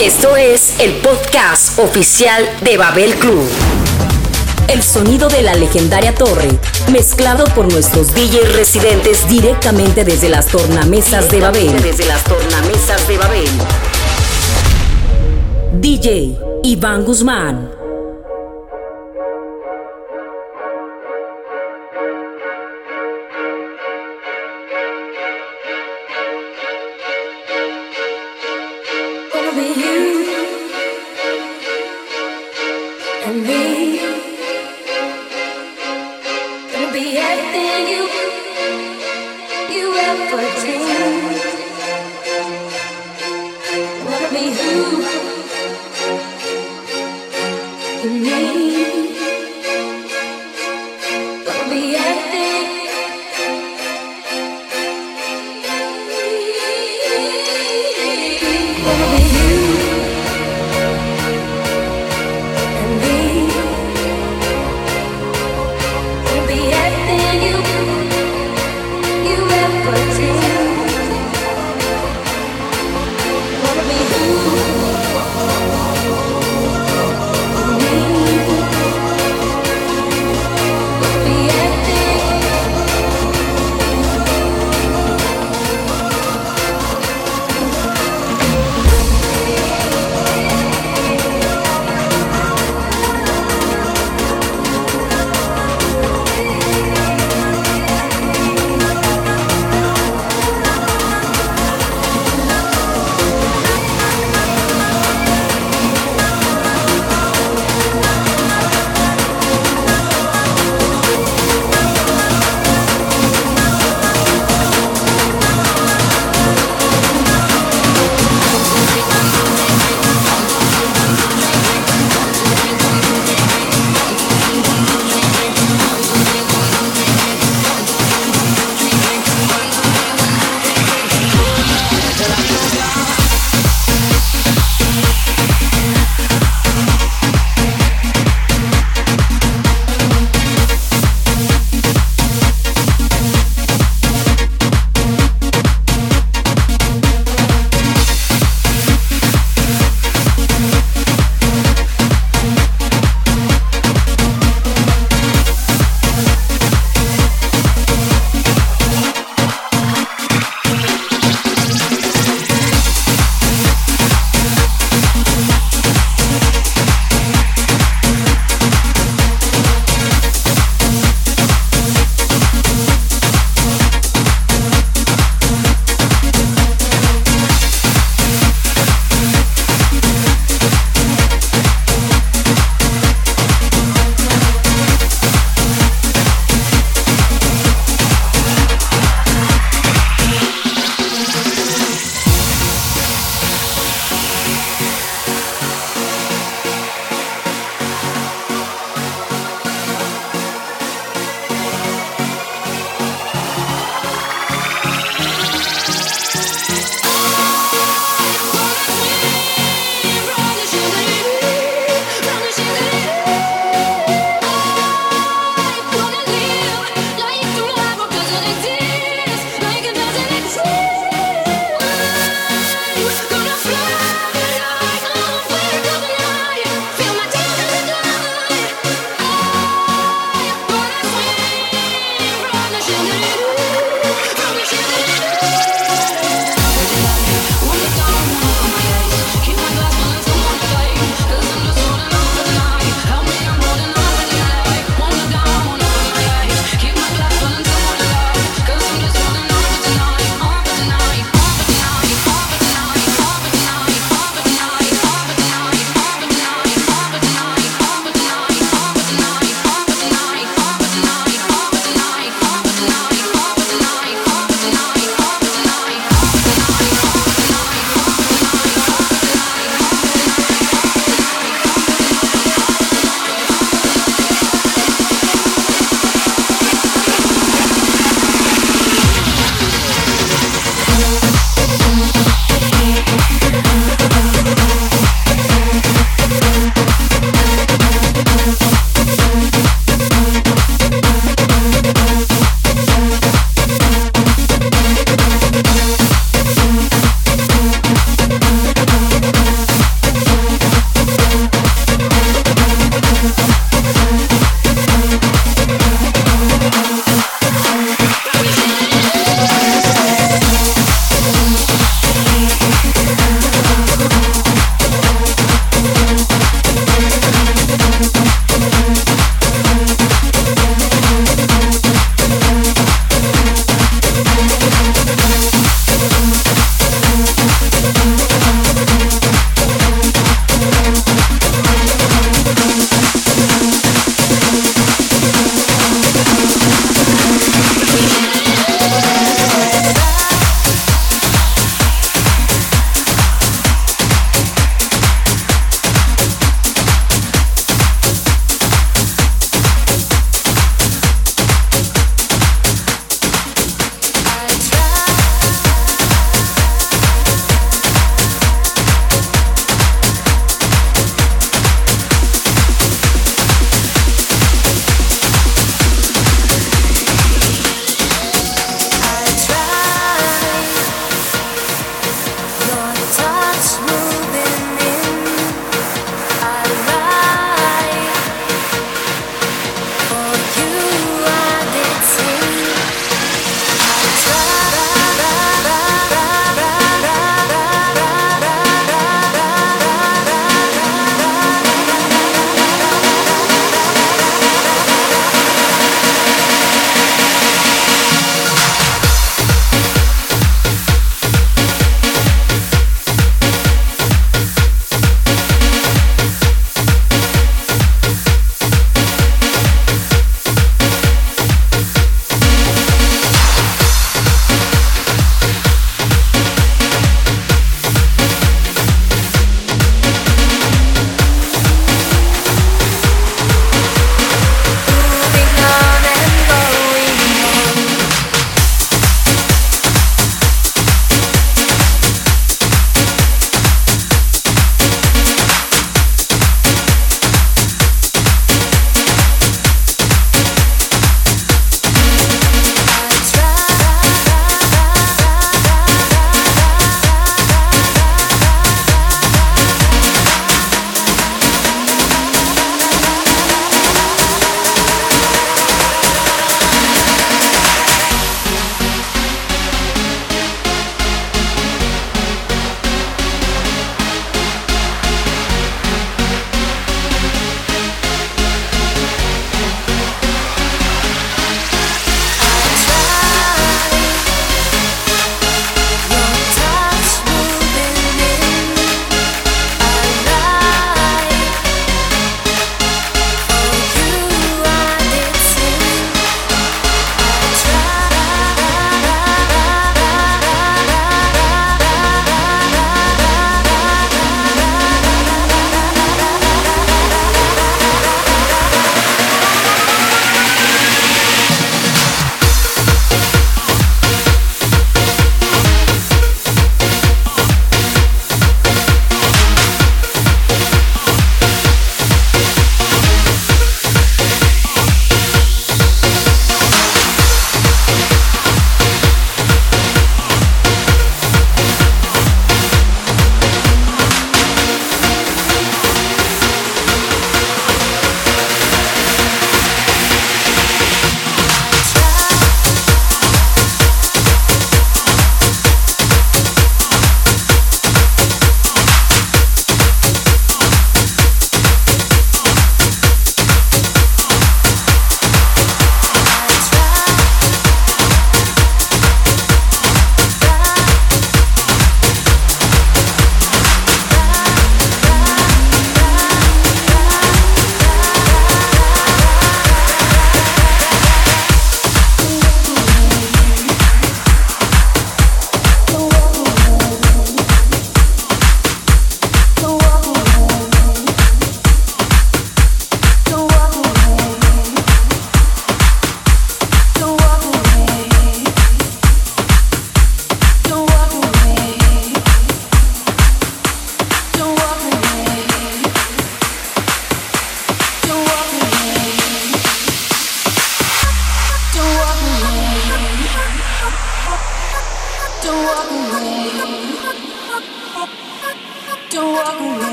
Esto es el podcast oficial de Babel Club. El sonido de la legendaria torre, mezclado por nuestros DJ residentes directamente desde las tornamesas de Babel. Desde las tornamesas de Babel. DJ Iván Guzmán.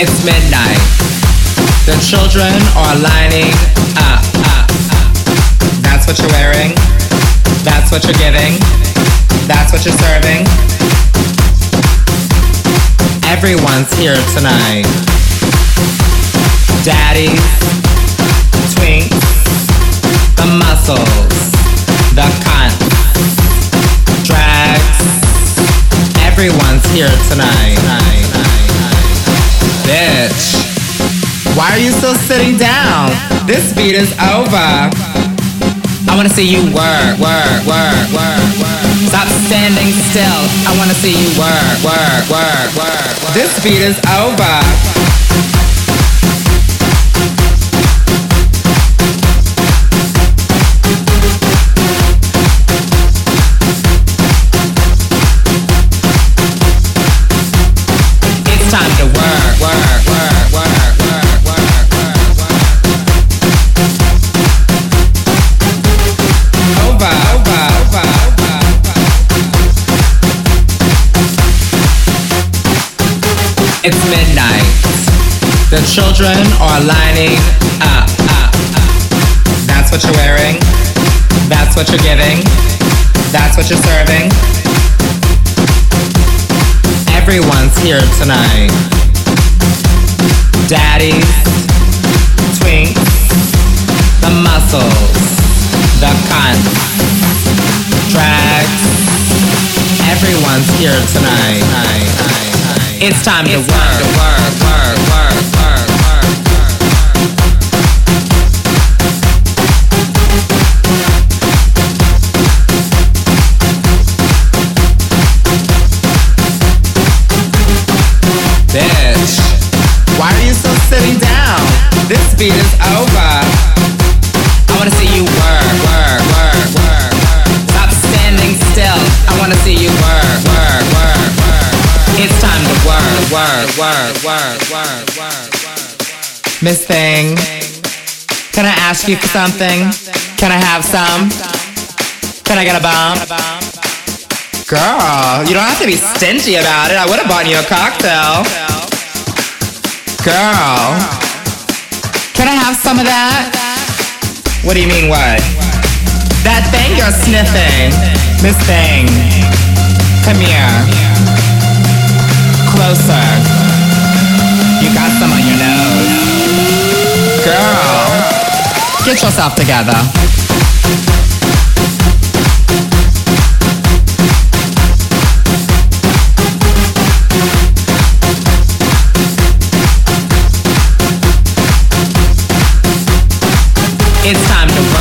It's midnight. The children are lining up. That's what you're wearing. That's what you're giving. That's what you're serving. Everyone's here tonight. Daddies, twinks, the muscles, the cunts, drags. Everyone's here tonight. Bitch. Why are you still sitting down? This beat is over. I wanna see you work, work, work, work, work. Stop standing still. I wanna see you work, work, work, work. This beat is over. Children are lining up, up, up. That's what you're wearing. That's what you're giving. That's what you're serving. Everyone's here tonight. Daddies, twinks, the muscles, the cunts, drags. Everyone's here tonight. It's time to work, work, work, work, work, Miss Thing, can I ask you for something? Can I have some? Can I get a bomb? Girl, you don't have to be stingy about it. I would have bought you a cocktail. Girl, can I have some of that? What do you mean, what? That thing you're sniffing. Miss Thing, come here. Closer. Girl, get yourself together. It's time to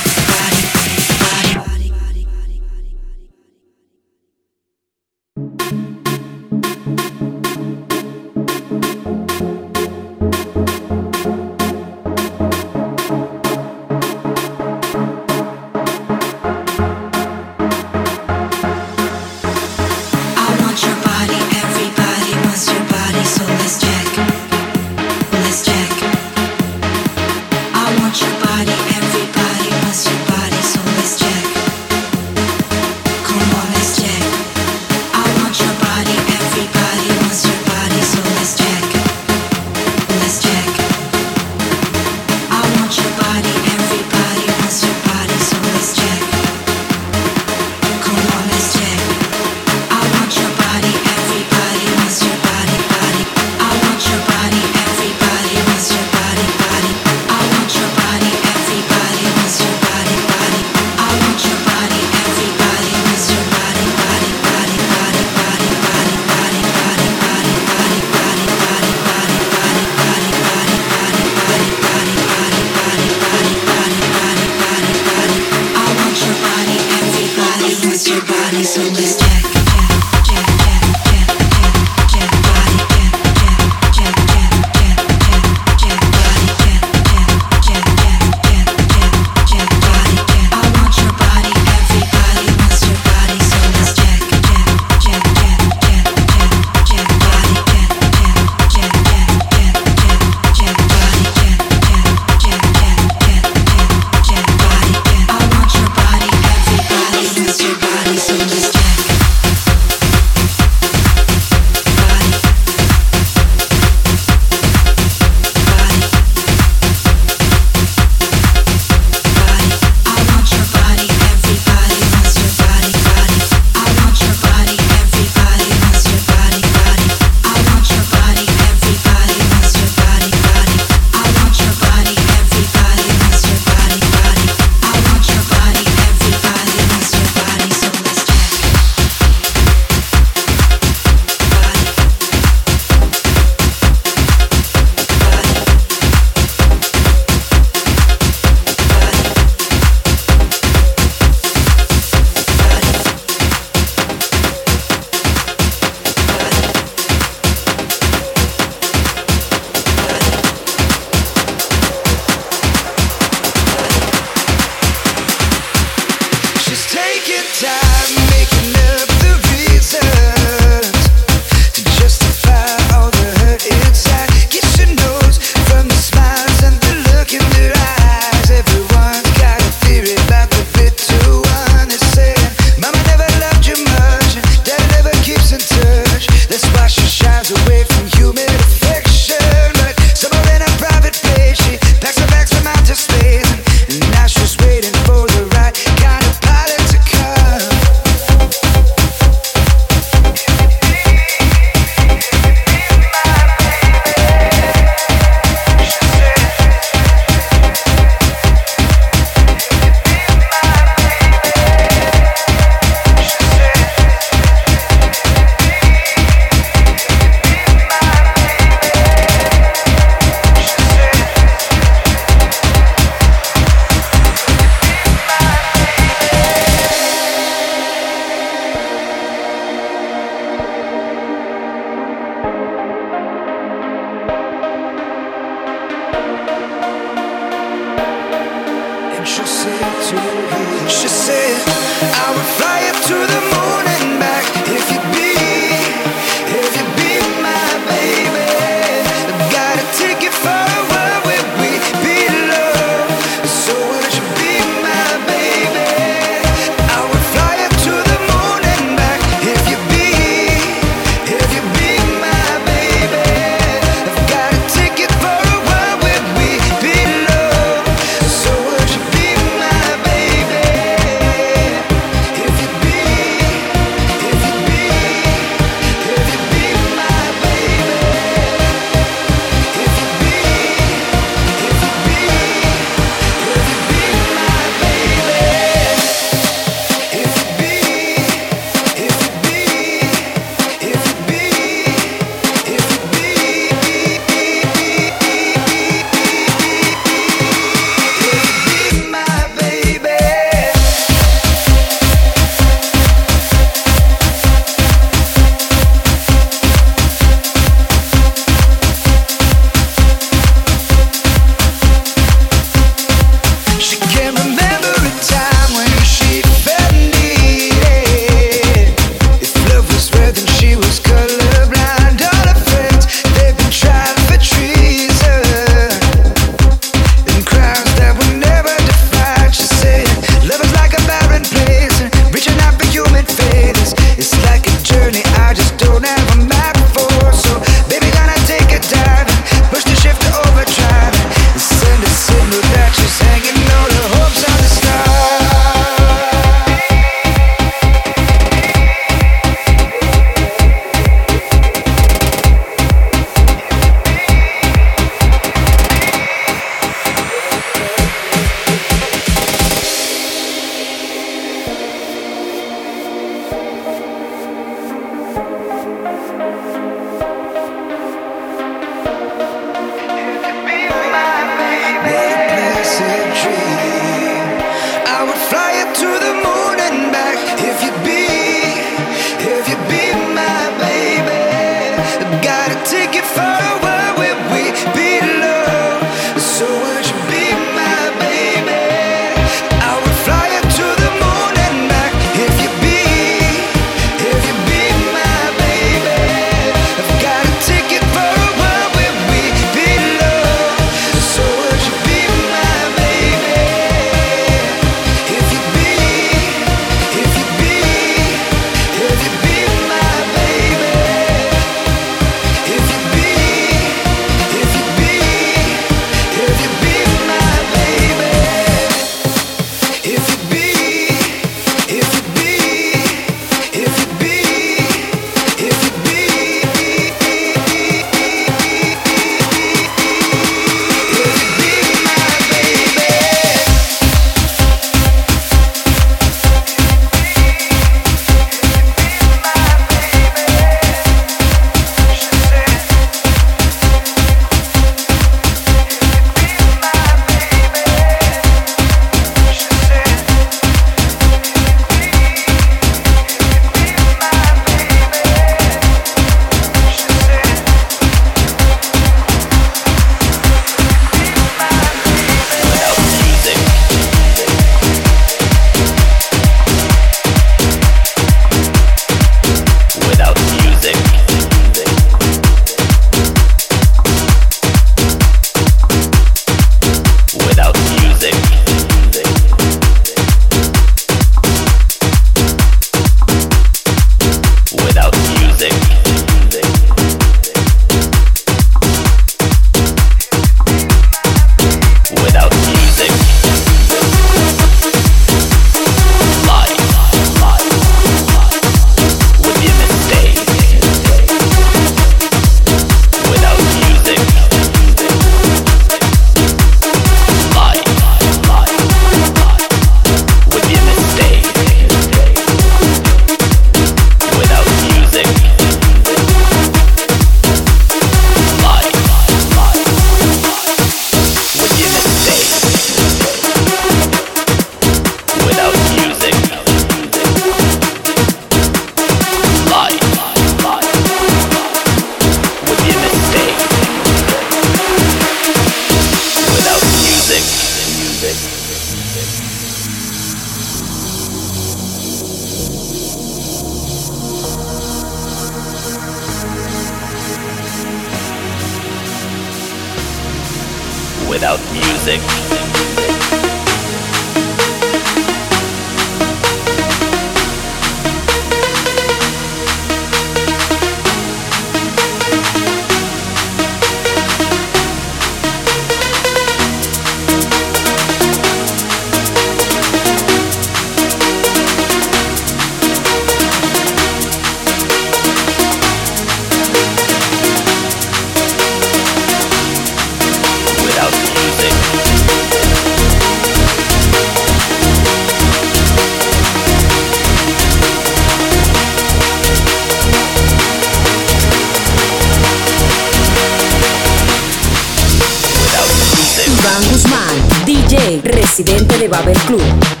DJ, residente de Babel Club.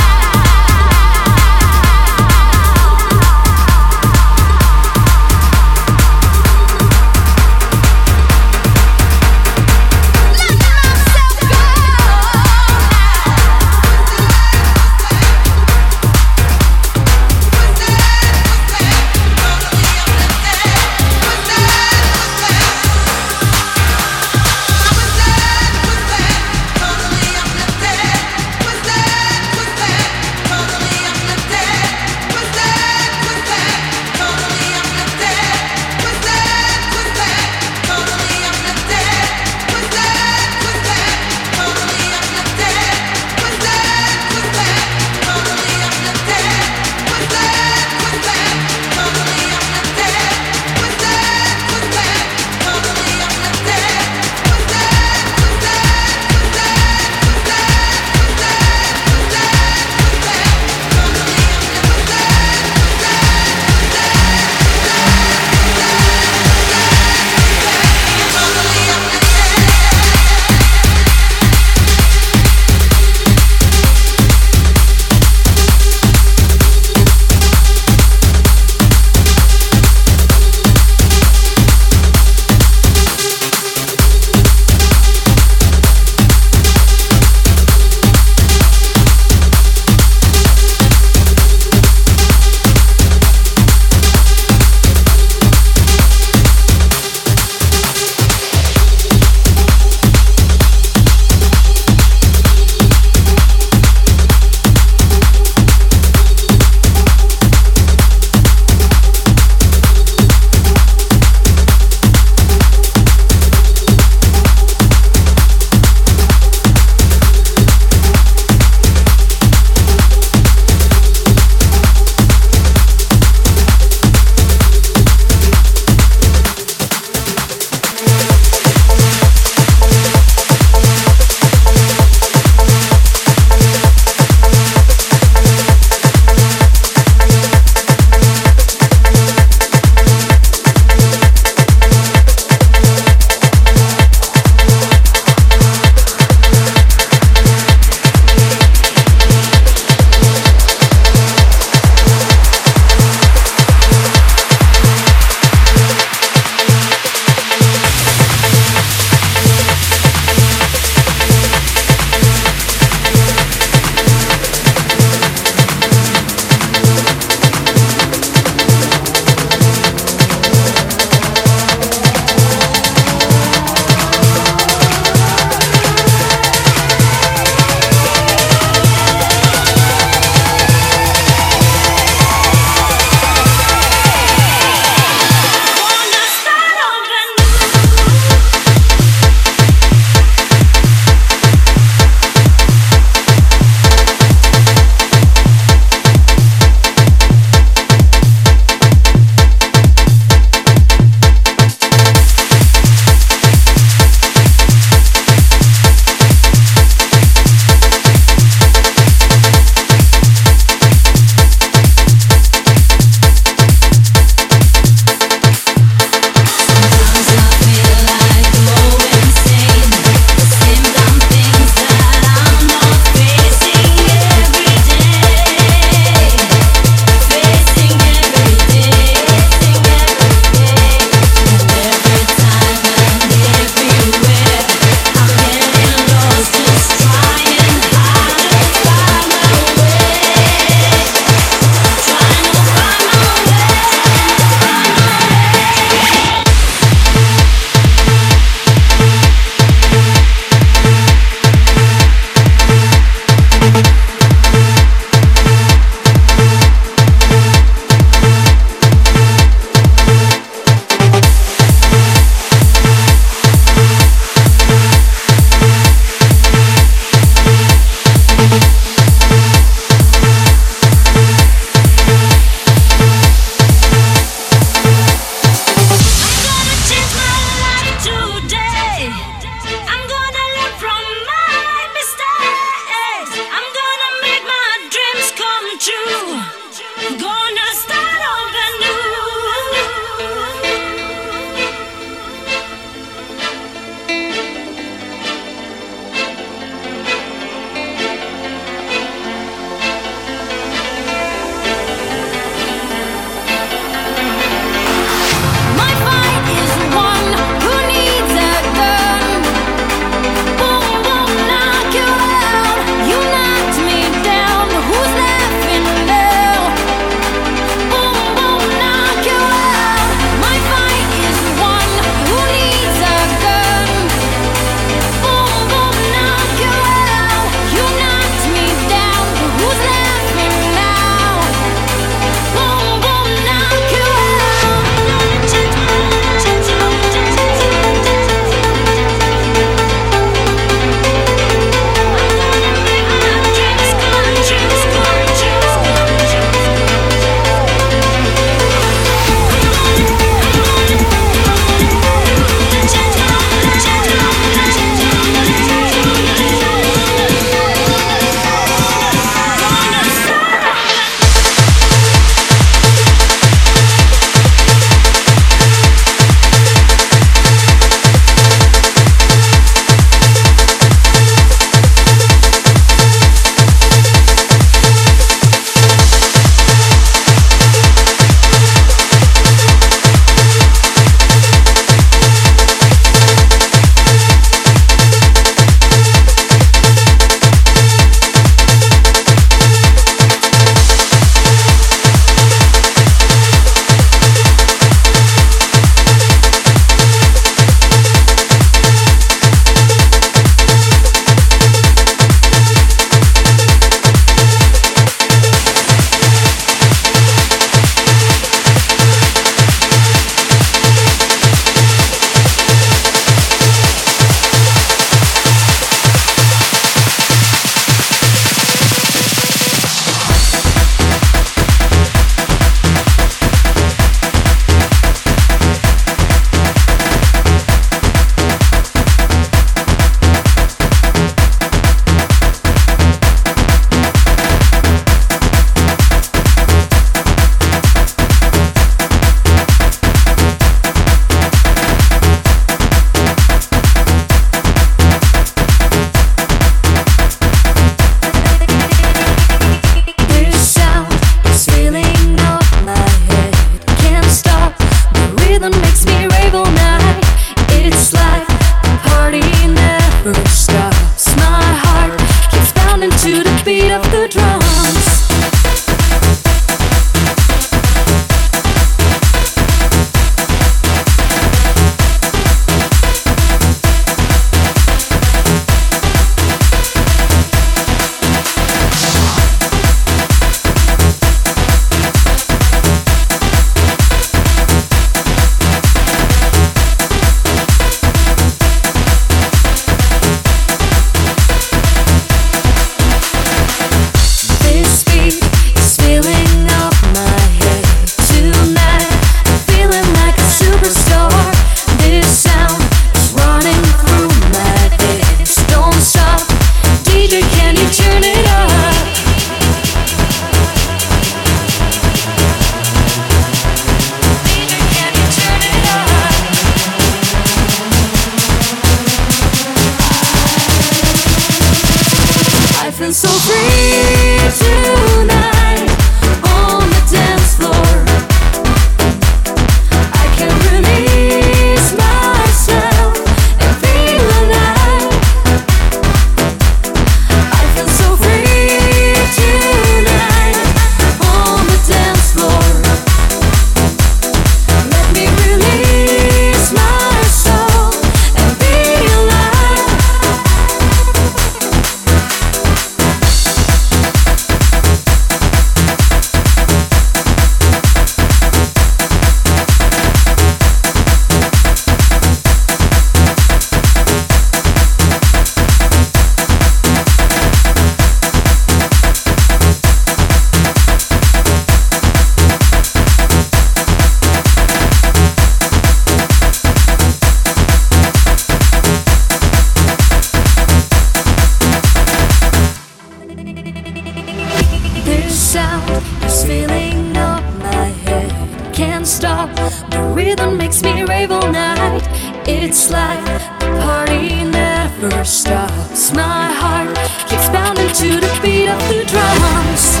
It's like the party never stops. My heart keeps pounding to the beat of the drums.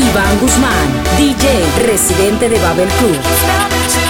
Iván Guzmán, DJ, residente de Babel Club.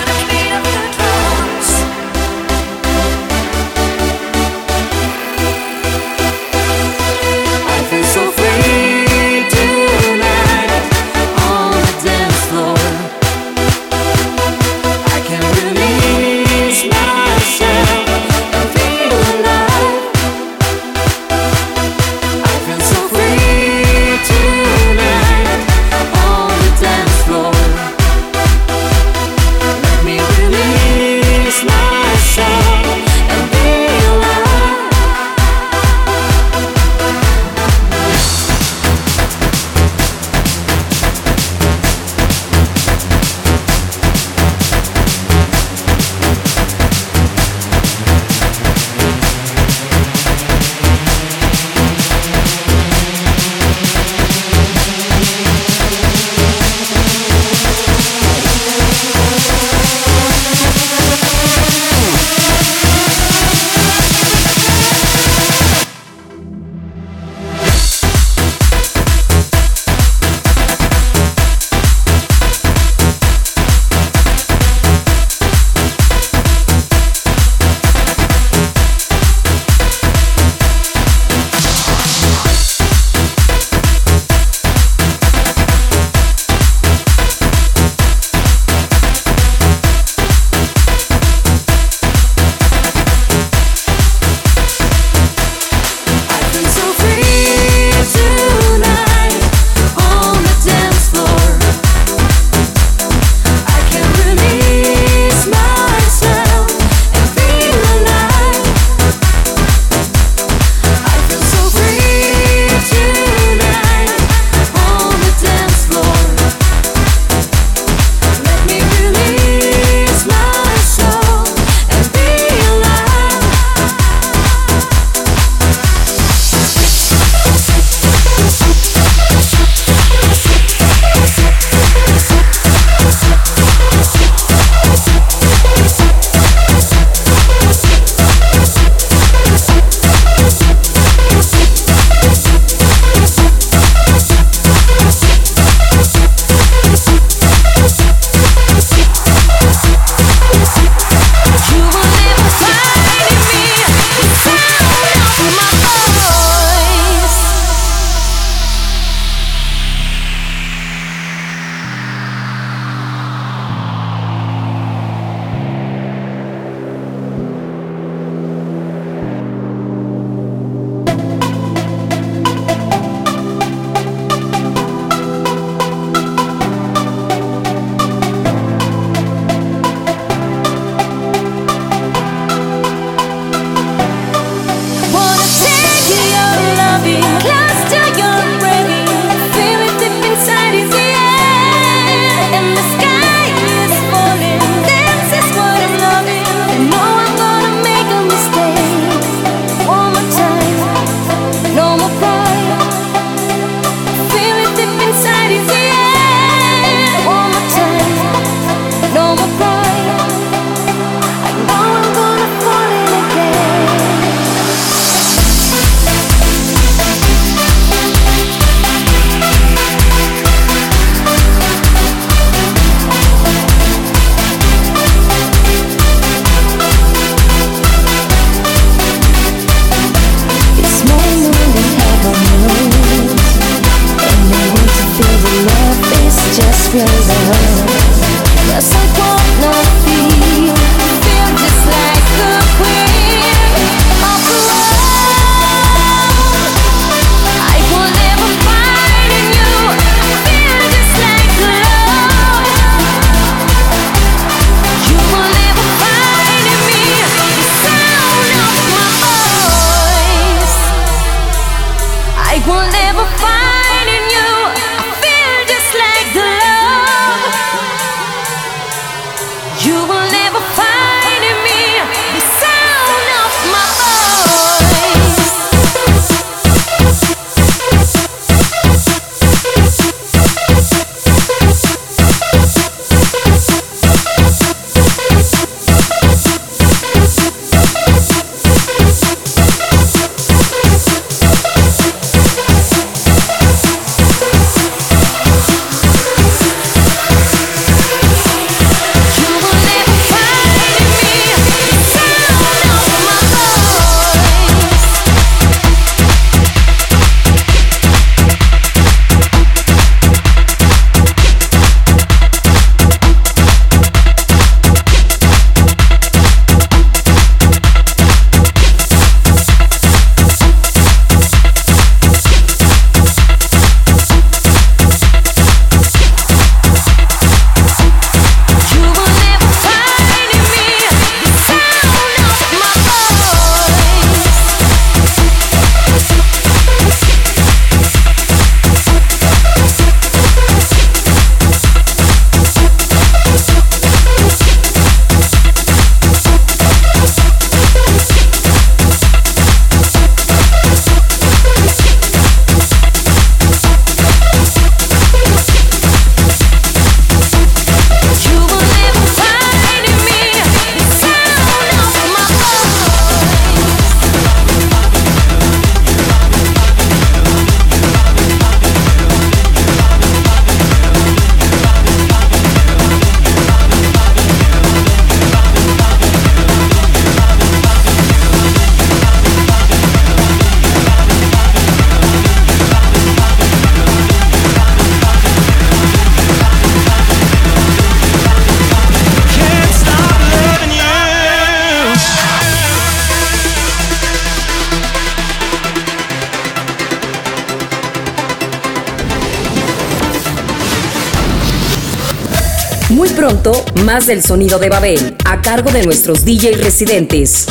Más del sonido de Babel, a cargo de nuestros DJ residentes.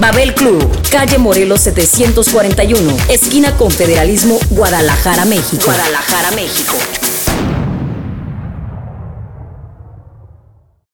Babel Club, calle Morelos 741, esquina Confederalismo, Guadalajara, México. Guadalajara, México.